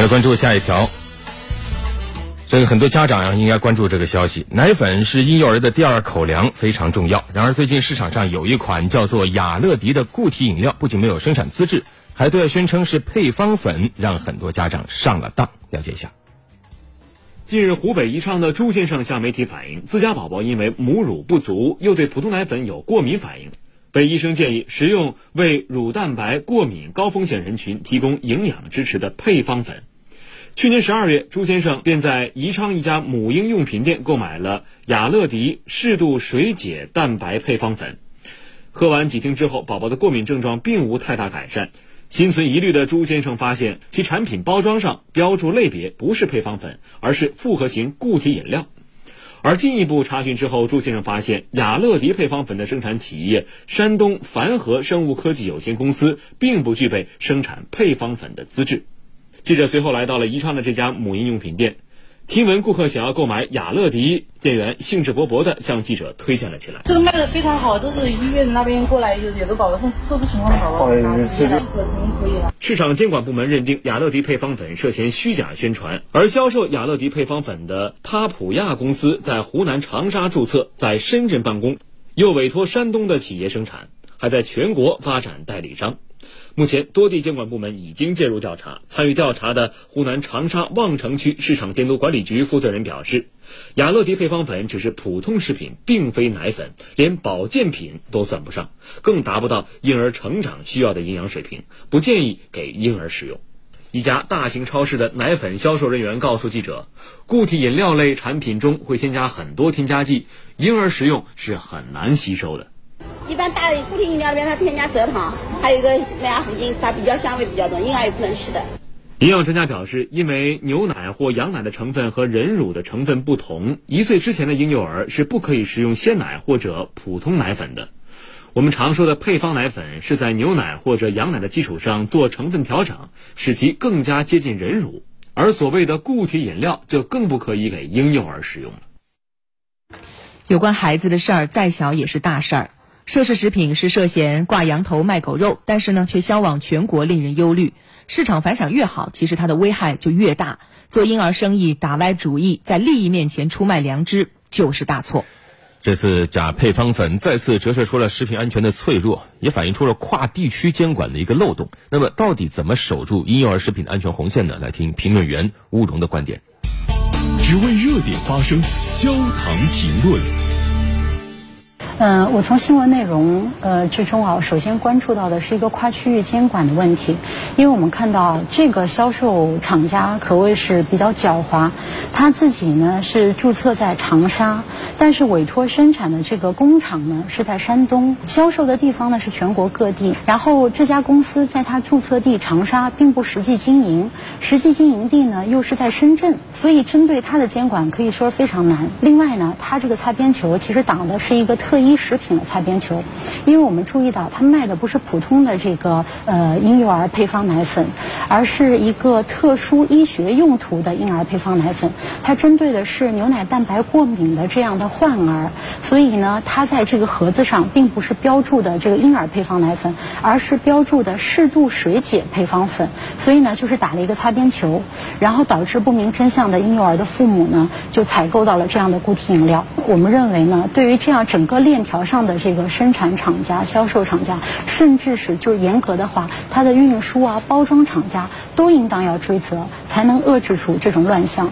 来关注下一条。这个很多家长呀应该关注这个消息。奶粉是婴幼儿的第二口粮，非常重要。然而最近市场上有一款叫做雅乐迪的固体饮料，不仅没有生产资质，还对外宣称是配方粉，让很多家长上了当。了解一下。近日，湖北宜昌的朱先生向媒体反映，自家宝宝因为母乳不足，又对普通奶粉有过敏反应，被医生建议食用为乳蛋白过敏高风险人群提供营养支持的配方粉。去年十二月，朱先生便在宜昌一家母婴用品店购买了雅乐迪适度水解蛋白配方粉。喝完几听之后，宝宝的过敏症状并无太大改善。心存疑虑的朱先生发现，其产品包装上标注类别不是配方粉，而是复合型固体饮料。而进一步查询之后，朱先生发现雅乐迪配方粉的生产企业山东凡和生物科技有限公司并不具备生产配方粉的资质。记者随后来到了宜昌的这家母婴用品店，听闻顾客想要购买雅乐迪，店员兴致勃勃地向记者推荐了起来。这个卖的非常好，都是医院那边过来有有的宝宝是特殊情况的宝宝，以了。市场监管部门认定雅乐迪配方粉涉嫌虚假宣传，而销售雅乐迪配方粉的他普亚公司在湖南长沙注册，在深圳办公，又委托山东的企业生产，还在全国发展代理商。目前，多地监管部门已经介入调查。参与调查的湖南长沙望城区市场监督管理局负责人表示，雅乐迪配方粉只是普通食品，并非奶粉，连保健品都算不上，更达不到婴儿成长需要的营养水平，不建议给婴儿食用。一家大型超市的奶粉销售人员告诉记者，固体饮料类产品中会添加很多添加剂，婴儿食用是很难吸收的。一般大固体饮料里面它添加蔗糖，还有一个麦芽糊精，它比较香味比较浓，婴儿也不能吃的。营养专家表示，因为牛奶或羊奶的成分和人乳的成分不同，一岁之前的婴幼儿是不可以食用鲜奶或者普通奶粉的。我们常说的配方奶粉是在牛奶或者羊奶的基础上做成分调整，使其更加接近人乳，而所谓的固体饮料就更不可以给婴幼儿使用了。有关孩子的事儿，再小也是大事儿。涉事食品是涉嫌挂羊头卖狗肉，但是呢，却销往全国，令人忧虑。市场反响越好，其实它的危害就越大。做婴儿生意打歪主意，在利益面前出卖良知，就是大错。这次假配方粉再次折射出了食品安全的脆弱，也反映出了跨地区监管的一个漏洞。那么，到底怎么守住婴幼儿食品的安全红线呢？来听评论员乌荣的观点。只为热点发声，焦糖评论。嗯，我从新闻内容呃之中啊，首先关注到的是一个跨区域监管的问题，因为我们看到这个销售厂家可谓是比较狡猾，他自己呢是注册在长沙，但是委托生产的这个工厂呢是在山东，销售的地方呢是全国各地，然后这家公司在他注册地长沙并不实际经营，实际经营地呢又是在深圳，所以针对他的监管可以说非常难。另外呢，他这个擦边球其实挡的是一个特一。食品的擦边球，因为我们注意到，它卖的不是普通的这个呃婴幼儿配方奶粉，而是一个特殊医学用途的婴儿配方奶粉。它针对的是牛奶蛋白过敏的这样的患儿，所以呢，它在这个盒子上并不是标注的这个婴儿配方奶粉，而是标注的适度水解配方粉。所以呢，就是打了一个擦边球，然后导致不明真相的婴幼儿的父母呢，就采购到了这样的固体饮料。我们认为呢，对于这样整个链。条上的这个生产厂家、销售厂家，甚至是就严格的话，它的运输啊、包装厂家都应当要追责，才能遏制住这种乱象。